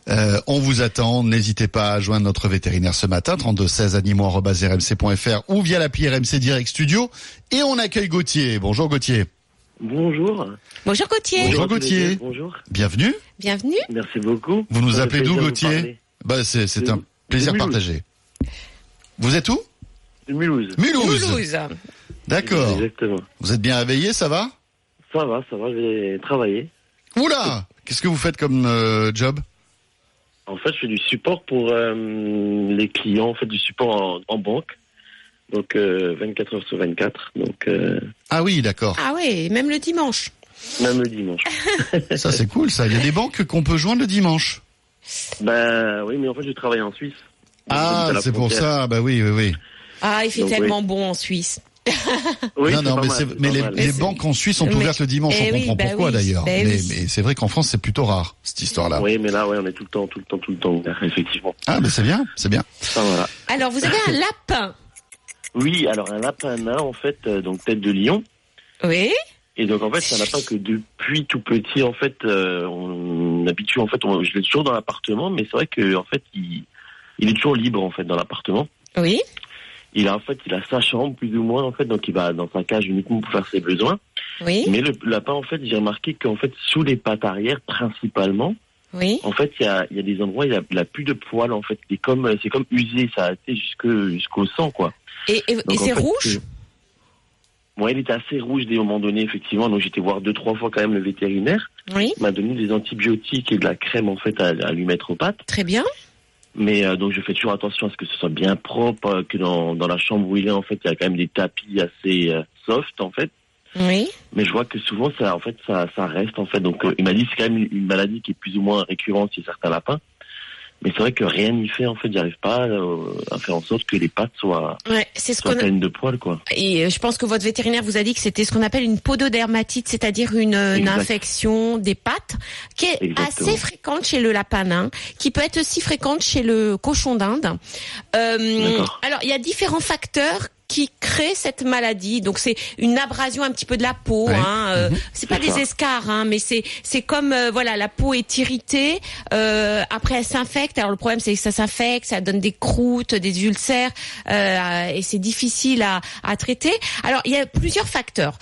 Euh, on vous attend, n'hésitez pas à joindre notre vétérinaire ce matin, 32 16 animaux@rmc.fr ou via l'appli RMC Direct Studio. Et on accueille Gauthier. Bonjour Gauthier. Bonjour. Bonjour Gauthier. Bonjour, Gauthier. Bonjour. Bienvenue. Bienvenue. Merci beaucoup. Vous nous Ça appelez d'où Gauthier bah, c'est, un plaisir Mulhouse. partagé. Vous êtes où? De Mulhouse. Mulhouse. D'accord. Exactement. Vous êtes bien réveillé, ça va? Ça va, ça va, je vais travailler. Oula Qu'est-ce que vous faites comme euh, job? En fait, je fais du support pour euh, les clients, en fait, du support en, en banque. Donc, euh, 24 heures sur 24. Donc, euh, Ah oui, d'accord. Ah ouais, même le dimanche. même le dimanche. Ça c'est cool ça. Il y a des banques qu'on peut joindre le dimanche. ben oui, mais en fait, je travaille en Suisse. Ah, c'est pour ça. Bah oui, oui, oui. Ah, il fait Donc, tellement bon en Suisse. Oui, non, non, mais, mal, les, banques en Suisse sont Mais- ouvertes le dimanche. Eh on oui, comprend bah pourquoi oui, d'ailleurs. bah mais oui. mais c'est vrai qu'en France c'est plutôt rare cette histoire-là. Oui, mais là, ouais, on est tout le temps, tout le temps, tout le temps ouvert, effectivement. Ah, mais c'est bien, c'est bien. Voilà. Alors, vous avez un lapin. Oui, alors un lapin nain, en fait, euh, donc tête de lion. Oui. Et donc en fait, c'est un lapin que depuis tout petit, en fait, euh, on habitue, en fait, on, je l'ai toujours dans l'appartement, mais c'est vrai que en fait, il, il est toujours libre en fait dans l'appartement. Oui. Il a en fait, il a sa chambre plus ou moins en fait, donc il va dans sa cage uniquement pour faire ses besoins. Oui. Mais le lapin, en fait, j'ai remarqué qu'en fait, sous les pattes arrière, principalement, Oui. en fait, il y a, y a des endroits, il a, il a plus de poils en fait. C'est comme, c'est comme usé, ça a été jusque jusqu'au sang quoi. Et, et, c'est rouge? Ouais, il était assez rouge dès un moment donné, effectivement. Donc j'étais voir deux, trois fois quand même le vétérinaire. Oui. Il m'a donné des antibiotiques et de la crème en fait à, à lui mettre aux pattes. Très bien. Mais euh, donc je fais toujours attention à ce que ce soit bien propre, euh, que dans, dans la chambre où il est en fait il y a quand même des tapis assez euh, soft en fait. Oui. Mais je vois que souvent ça en fait ça, ça reste en fait. Donc euh, il m'a dit que c'est quand même une, une maladie qui est plus ou moins récurrente chez certains lapins. Mais c'est vrai que rien n'y fait en fait. J'arrive pas euh, à faire en sorte que les pattes soient, Ouais, c'est ce soient pleines de poils quoi. et euh, je pense que votre vétérinaire vous a dit que c'était ce qu'on appelle une pododermatite, c'est-à-dire une, euh, une infection des pattes qui est Exactement. assez fréquente chez le lapin nain, qui peut être aussi fréquente chez le cochon d'Inde. Euh, alors il y a différents facteurs qui créent cette maladie. Donc c'est une abrasion un petit peu de la peau. Ouais. Hein, euh, C'est pas des escarres, hein, mais c'est c'est comme euh, voilà la peau est irritée. Euh, après elle s'infecte. Alors le problème c'est que ça s'infecte, ça donne des croûtes, des ulcères, euh, et c'est difficile à, à traiter. Alors il y a plusieurs facteurs.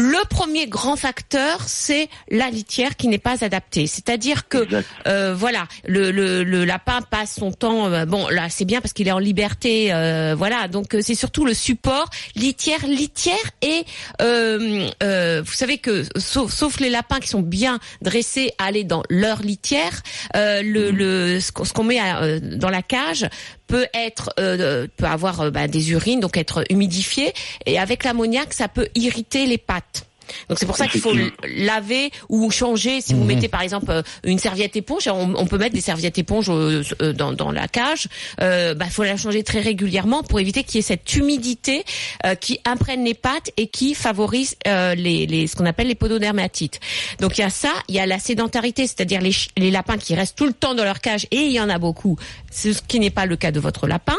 Le premier grand facteur, c'est la litière qui n'est pas adaptée. C'est-à-dire que euh, voilà, le, le, le lapin passe son temps. euh, bon, là, c'est bien parce qu'il est en liberté. euh, voilà, donc c'est surtout le support litière, litière et euh, euh, vous savez que sauf, sauf les lapins qui sont bien dressés à aller dans leur litière, euh, le, le ce qu'on ce qu'on met à, euh, dans la cage peut être euh, peut avoir euh, bah, des urines donc être humidifié et avec l'ammoniac ça peut irriter les pattes. Donc c'est pour ça qu'il faut laver ou changer. Si vous Mhm. mettez par exemple euh, une serviette éponge, on, on peut mettre des serviettes éponges euh, euh, dans, dans la cage. Il bah, faut la changer très régulièrement pour éviter qu'il y ait cette humidité euh, qui imprègne les pattes et qui favorise euh, les, les, ce qu'on appelle les pododermatites. Donc il y a ça, il y a la sédentarité, c'est-à-dire les, les lapins qui restent tout le temps dans leur cage et il y en a beaucoup, ce qui n'est pas le cas de votre lapin.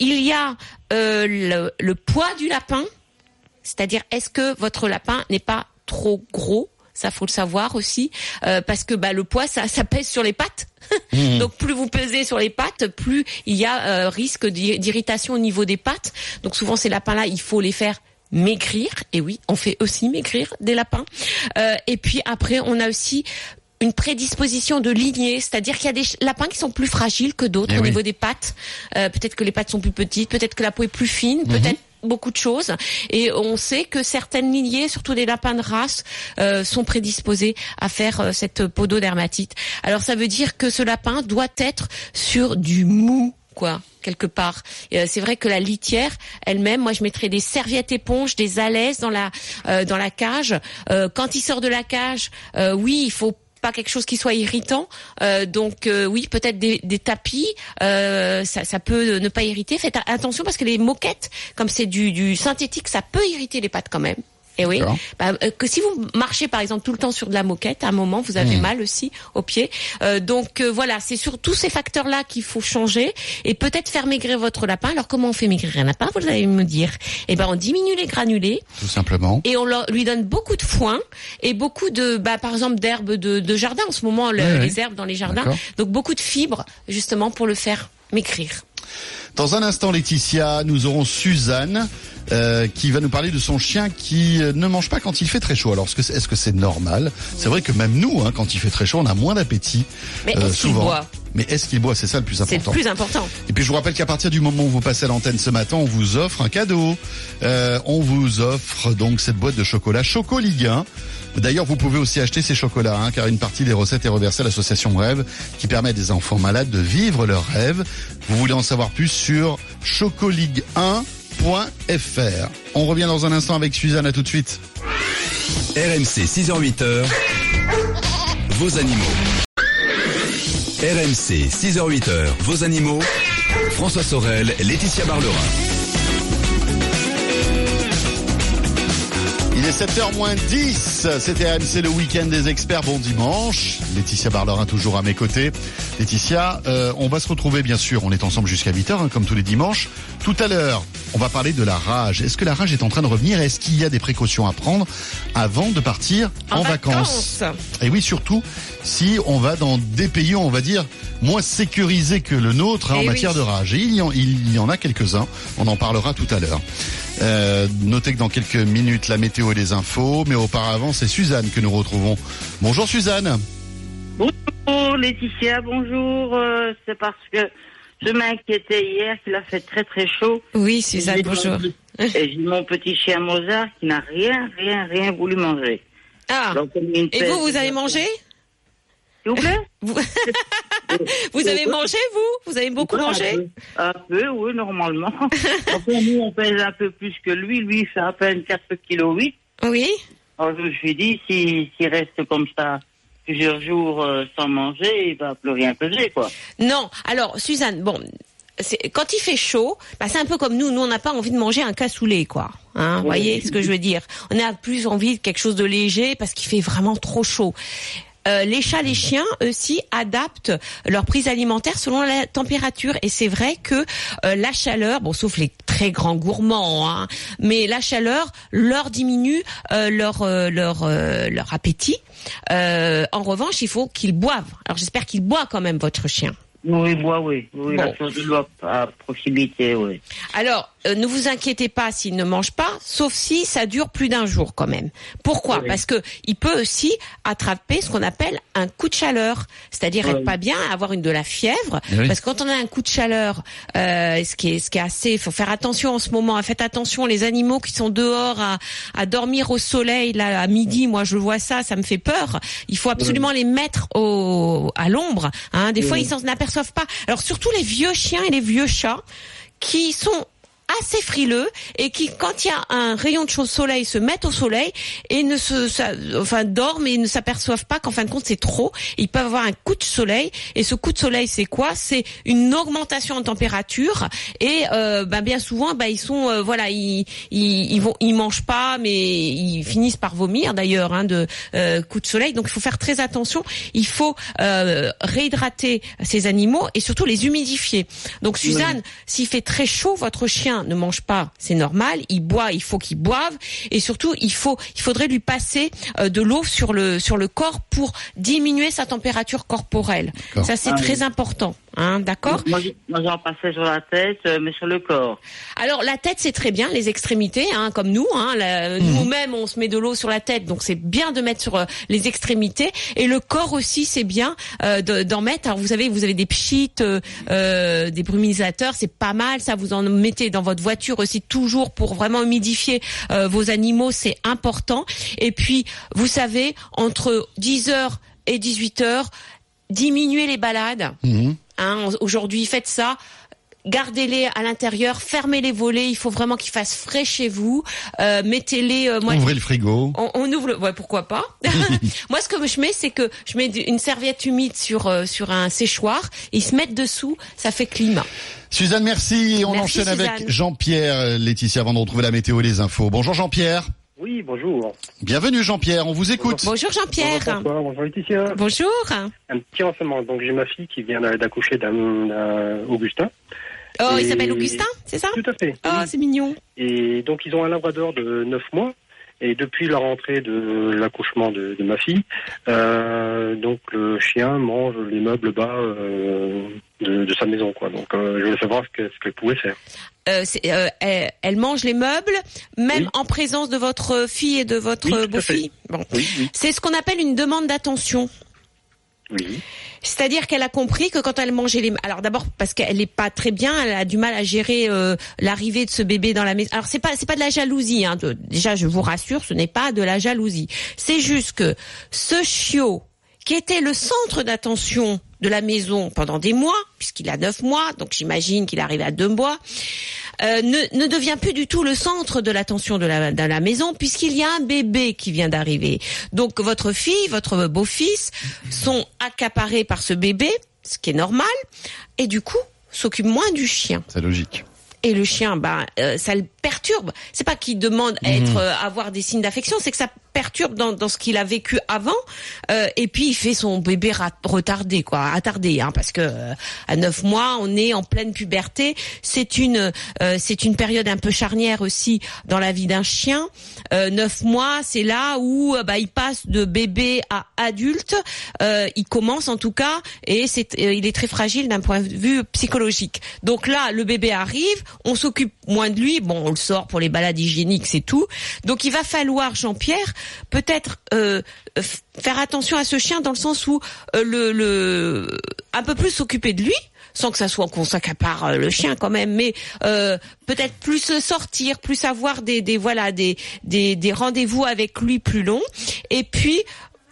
Il y a le, le poids du lapin. C'est-à-dire, est-ce que votre lapin n'est pas trop gros? Ça faut le savoir aussi euh, parce que bah, le poids ça, ça pèse sur les pattes. Donc plus vous pesez sur les pattes, plus il y a euh, risque d'ir- d'irritation au niveau des pattes. Donc souvent ces lapins là, il faut les faire maigrir. Et oui, on fait aussi maigrir des lapins. Euh, et puis après, on a aussi une prédisposition de lignée, c'est-à-dire qu'il y a des lapins qui sont plus fragiles que d'autres Eh au oui. niveau des pattes. Euh, peut-être que les pattes sont plus petites, peut-être que la peau est plus fine, peut-être beaucoup de choses. Et on sait que certaines lignées, surtout des lapins de race, euh, sont prédisposés à faire euh, cette pododermatite. Alors ça veut dire que ce lapin doit être sur du mou quoi quelque part. Euh, c'est vrai que la litière elle-même, moi je mettrais des serviettes éponges, des alaises dans la euh, dans la cage. Euh, quand il sort de la cage, euh, oui, il faut pas quelque chose qui soit irritant. Euh, donc euh, oui, peut-être des, des tapis, euh, ça, ça peut ne pas irriter. Faites attention parce que les moquettes, comme c'est du, du synthétique, ça peut irriter les pattes quand même. Et oui, D'accord. bah, euh, que si vous marchez par exemple tout le temps sur de la moquette, à un moment vous avez mal aussi au pied. Euh, donc euh, voilà, c'est sur tous ces facteurs-là qu'il faut changer et peut-être faire maigrir votre lapin. Alors comment on fait maigrir un lapin Vous allez me dire? Eh ben on diminue les granulés Tout simplement. et on leur- lui donne beaucoup de foin et beaucoup de, bah, par exemple, d'herbes de, de jardin. En ce moment, le- les herbes dans les jardins. Donc beaucoup de fibres, justement, pour le faire maigrir. Dans un instant, Laetitia, nous aurons Suzanne euh, qui va nous parler de son chien qui euh, ne mange pas quand il fait très chaud. Alors, est-ce que c'est, normal? C'est vrai que même nous, hein, quand il fait très chaud, on a moins d'appétit. Mais euh, souvent. boit? Mais est-ce qu'il boit? C'est ça le plus C'est le important. plus important. Et puis je vous rappelle qu'à partir du moment où vous passez à l'antenne ce matin, on vous offre un cadeau. Euh, on vous offre donc cette boîte de chocolat Choco Ligue 1. D'ailleurs, vous pouvez aussi acheter ces chocolats, hein, car une partie des recettes est reversée à l'association Rêve, qui permet à des enfants malades de vivre leurs rêves. Vous voulez en savoir plus sur chocoligue1.fr. On revient dans un instant avec Suzanne, à tout de suite. RMC 6h-8h, vos animaux. RMC 6h-8h, vos animaux. François Sorel, Laetitia Barlerin. Il est 7h moins 10, c'était AMC le week-end des experts, bon dimanche. Laetitia Barlerin toujours à mes côtés. Laetitia, euh, on va se retrouver bien sûr, on est ensemble jusqu'à 8h hein, comme tous les dimanches. Tout à l'heure, on va parler de la rage. Est-ce que la rage est en train de revenir? Est-ce qu'il y a des précautions à prendre avant de partir en, vacances? Et oui, surtout si on va dans des pays, on va dire, moins sécurisés que le nôtre hein, en Eh matière de rage. Et il y en, il y en a quelques-uns, on en parlera tout à l'heure. Euh, notez que dans quelques minutes, la météo et les infos, mais auparavant, c'est Suzanne que nous retrouvons. Bonjour Suzanne. Bonjour Laetitia, bonjour. Euh, c'est parce que je m'inquiétais hier qu'il a fait très très chaud. Oui, Suzanne, bonjour. mon- Et j'ai mon petit chien Mozart qui n'a rien, rien, rien voulu manger. Ah, et vous, vous avez mangé? S'il vous plaît? Vous... vous avez mangé, vous? Vous avez beaucoup Ouais, mangé? un peu, un peu, oui, normalement. enfin, nous, on pèse un peu plus que lui. Lui, il fait à peine 4 kg 8. Oui. Alors, je me suis dit, si- s'il reste comme ça plusieurs jours euh, sans manger, il va plus rien peser, quoi. Non. Alors, Suzanne, bon, quand il fait chaud, bah, c'est un peu comme nous. Nous, on n'a pas envie de manger un cassoulet, quoi. Hein, vous voyez ce que je veux dire? On a plus envie de quelque chose de léger parce qu'il fait vraiment trop chaud. Euh, les chats, les chiens aussi adaptent leur prise alimentaire selon la température et c'est vrai que euh, la chaleur, bon sauf les très grands gourmands, hein, mais la chaleur leur diminue euh, leur leur leur appétit. Euh, en revanche, il faut qu'ils boivent. Alors j'espère qu'il boit quand même votre chien. Oui, moi, oui. Oui, Bon. la source de l'eau à, à proximité, oui. Alors, euh, ne vous inquiétez pas s'il ne mange pas, sauf si ça dure plus d'un jour quand même. Pourquoi Oui. Parce que il peut aussi attraper ce qu'on appelle un coup de chaleur, c'est-à-dire être pas bien, avoir une de la fièvre. Oui. Parce que quand on a un coup de chaleur, euh, ce qui est ce qui est assez, il faut faire attention en ce moment. hein. Faites attention, les animaux qui sont dehors à, à dormir au soleil là à midi, moi je vois ça, ça me fait peur. Il faut absolument les mettre au à l'ombre. Hein. Des fois ils s'en aperçoivent pas. Alors surtout les vieux chiens et les vieux chats qui sont assez frileux et qui, quand il y a un rayon de soleil, se mettent au soleil et ne se, ça- enfin, dorment et ne s'aperçoivent pas qu'en fin de compte c'est trop. Ils peuvent avoir un coup de soleil et ce coup de soleil c'est quoi? C'est une augmentation en température et euh, ben, bien souvent ben, ils sont, euh, voilà, ils, ils, ils vont, ils mangent pas mais ils finissent par vomir d'ailleurs hein, de euh, coup de soleil. Donc il faut faire très attention. Il faut euh, réhydrater ces animaux et surtout les humidifier. Donc Suzanne, s'il fait très chaud, votre chien ne mange pas, c'est normal. Il boit, il faut qu'il boive, et surtout il faut, il faudrait lui passer euh, de l'eau sur le sur le corps pour diminuer sa température corporelle. Ça c'est Ah très oui. important, hein, d'accord. Moi, je- moi, j'en passais sur la tête, euh, mais sur le corps. Alors la tête c'est très bien, les extrémités, hein, comme nous, hein, la- nous-mêmes on se met de l'eau sur la tête, donc c'est bien de mettre sur euh, les extrémités et le corps aussi c'est bien euh, de- d'en mettre. Alors vous savez, vous avez des pchites, euh, euh, des brumisateurs, c'est pas mal, ça vous en mettez dans votre voiture aussi toujours pour vraiment humidifier euh, vos animaux, c'est important. Et puis vous savez entre 10h et 18h, diminuer les balades. Mhm. Hein, Aujourd'hui, faites ça. Gardez-les à l'intérieur, fermez les volets. Il faut vraiment qu'il fasse frais chez vous. Euh, Mettez-les. euh, moi, Ouvrez le frigo. on, on ouvre le. Ouais, pourquoi pas? Moi, ce que je mets, c'est que je mets une serviette humide sur euh, sur un séchoir. Ils se mettent dessous. Ça fait climat. Suzanne, merci. Et on Merci, enchaîne avec. Jean-Pierre, Laetitia, avant de retrouver la météo et les infos. Bonjour Jean-Pierre. Oui, bonjour. Bienvenue Jean-Pierre, on vous écoute. Bonjour Bonjour Jean-Pierre. François, bonjour Laetitia. Bonjour. Un petit renseignement. Donc j'ai ma fille qui vient d'accoucher d'un d'un Augustin. Oh, il s'appelle Augustin, c'est ça? Tout à fait. Oh, oui. c'est mignon. Et donc ils ont un labrador de 9 mois. Et depuis la rentrée de l'accouchement de, de ma fille, euh, donc le chien mange les meubles bas euh, de, de sa maison, quoi. Donc euh, je voulais savoir ce que- qu'elle pouvait faire. Euh, euh, elle, elle mange les meubles, même Oui. en présence de votre fille et de votre Oui, beau-fille. Bon. Oui, C'est ce qu'on appelle une demande d'attention. oui. C'est-à-dire qu'elle a compris que quand elle mangeait les, alors d'abord parce qu'elle n'est pas très bien, elle a du mal à gérer euh, l'arrivée de ce bébé dans la maison. Alors c'est pas c'est pas de la jalousie, hein. de- déjà je vous rassure, ce n'est pas de la jalousie. C'est juste que ce chiot qui était le centre d'attention de la maison pendant des mois, puisqu'il a neuf mois, donc j'imagine qu'il arrive à deux mois, euh, ne, ne devient plus du tout le centre de l'attention de la, de la maison, puisqu'il y a un bébé qui vient d'arriver. Donc votre fille, votre beau-fils sont accaparés par ce bébé, ce qui est normal, et du coup s'occupe moins du chien. C'est logique. Et le chien, bah, euh, ça le perturbe. C'est pas qu'il demande à être, euh, avoir des signes d'affection, c'est que ça perturbe dans, dans ce qu'il a vécu avant. Euh, et puis il fait son bébé retardé, quoi, attardé, hein, parce que euh, à neuf mois, on est en pleine puberté. C'est une, euh, c'est une période un peu charnière aussi dans la vie d'un chien. Neuf mois, c'est là où bah, il passe de bébé à adulte. Il commence en tout cas, et c'est, il est très fragile d'un point de vue psychologique. Donc là, le bébé arrive, on s'occupe moins de lui. Bon, on le sort pour les balades hygiéniques, c'est tout. Donc il va falloir, Jean-Pierre, peut-être euh, f- faire attention à ce chien dans le sens où euh, le, le un peu plus s'occuper de lui sans que ça soit qu'on s'accapare euh, le chien quand même, mais euh, peut-être plus euh, sortir, plus avoir des, des voilà des des, des rendez-vous avec lui plus longs. Et puis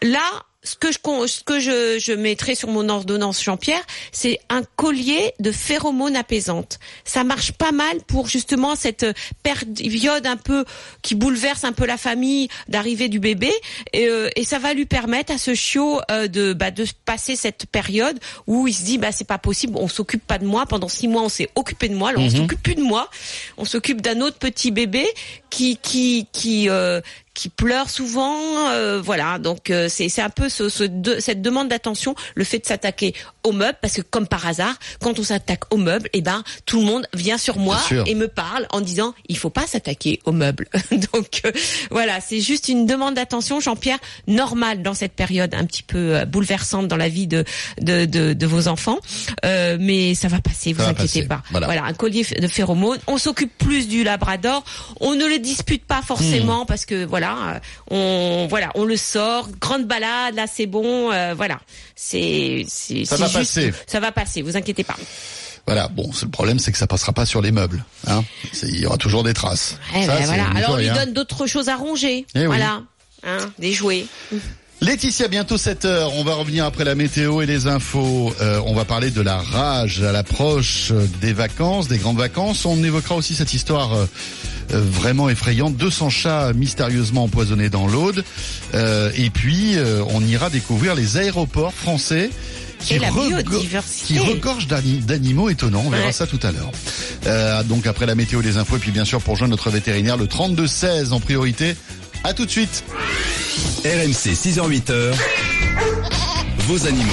là, ce que je ce que je, je mettrai sur mon ordonnance Jean-Pierre, c'est un collier de phéromones apaisantes. Ça marche pas mal pour justement cette période un peu qui bouleverse un peu la famille d'arrivée du bébé. Et, euh, et ça va lui permettre à ce chiot euh, de bah, de passer cette période où il se dit bah c'est pas possible, on s'occupe pas de moi. Pendant six mois, on s'est occupé de moi, alors on s'occupe plus de moi, on s'occupe d'un autre petit bébé qui qui qui euh, qui pleure souvent. euh, voilà, donc euh, c'est c'est un peu ce, ce de- cette demande d'attention, le fait de s'attaquer aux meubles, parce que comme par hasard, quand on s'attaque aux meubles, eh ben tout le monde vient sur moi et me parle en disant il faut pas s'attaquer aux meubles. donc euh, voilà, c'est juste une demande d'attention, Jean-Pierre, normale dans cette période un petit peu euh, bouleversante dans la vie de de, de, de vos enfants, Euh, mais ça va passer, vous va inquiétez passer, pas. voilà. un collier de phéromones. On s'occupe plus du Labrador. On ne le dispute pas Hmm. forcément parce que voilà, euh, on voilà, on le sort. Grande balade, là c'est bon. euh, voilà, c'est Ça va juste- passer. Ça va passer. Vous inquiétez pas. Voilà, bon, le problème c'est que ça passera pas sur les meubles. Hein. Il y aura toujours des traces. Eh Ça, ben c'est voilà. Alors on lui hein. donne d'autres choses à ronger. Eh oui. voilà, hein, des jouets. Laetitia, bientôt 7 heures. On va revenir après la météo et les infos. Euh, on va parler de la rage à l'approche des vacances, des grandes vacances. On évoquera aussi cette histoire vraiment effrayante. 200 chats mystérieusement empoisonnés dans l'Aude. Euh, et puis, euh, on ira découvrir les aéroports français. Qui, Et la rego- biodiversité. qui regorgent d'ani- d'animaux étonnants. On verra Ouais. ça tout à l'heure. Euh, donc après la météo, les infos, et puis bien sûr pour joindre notre vétérinaire, le 32-16 en priorité. À tout de suite. RMC 6h-8h. Vos animaux.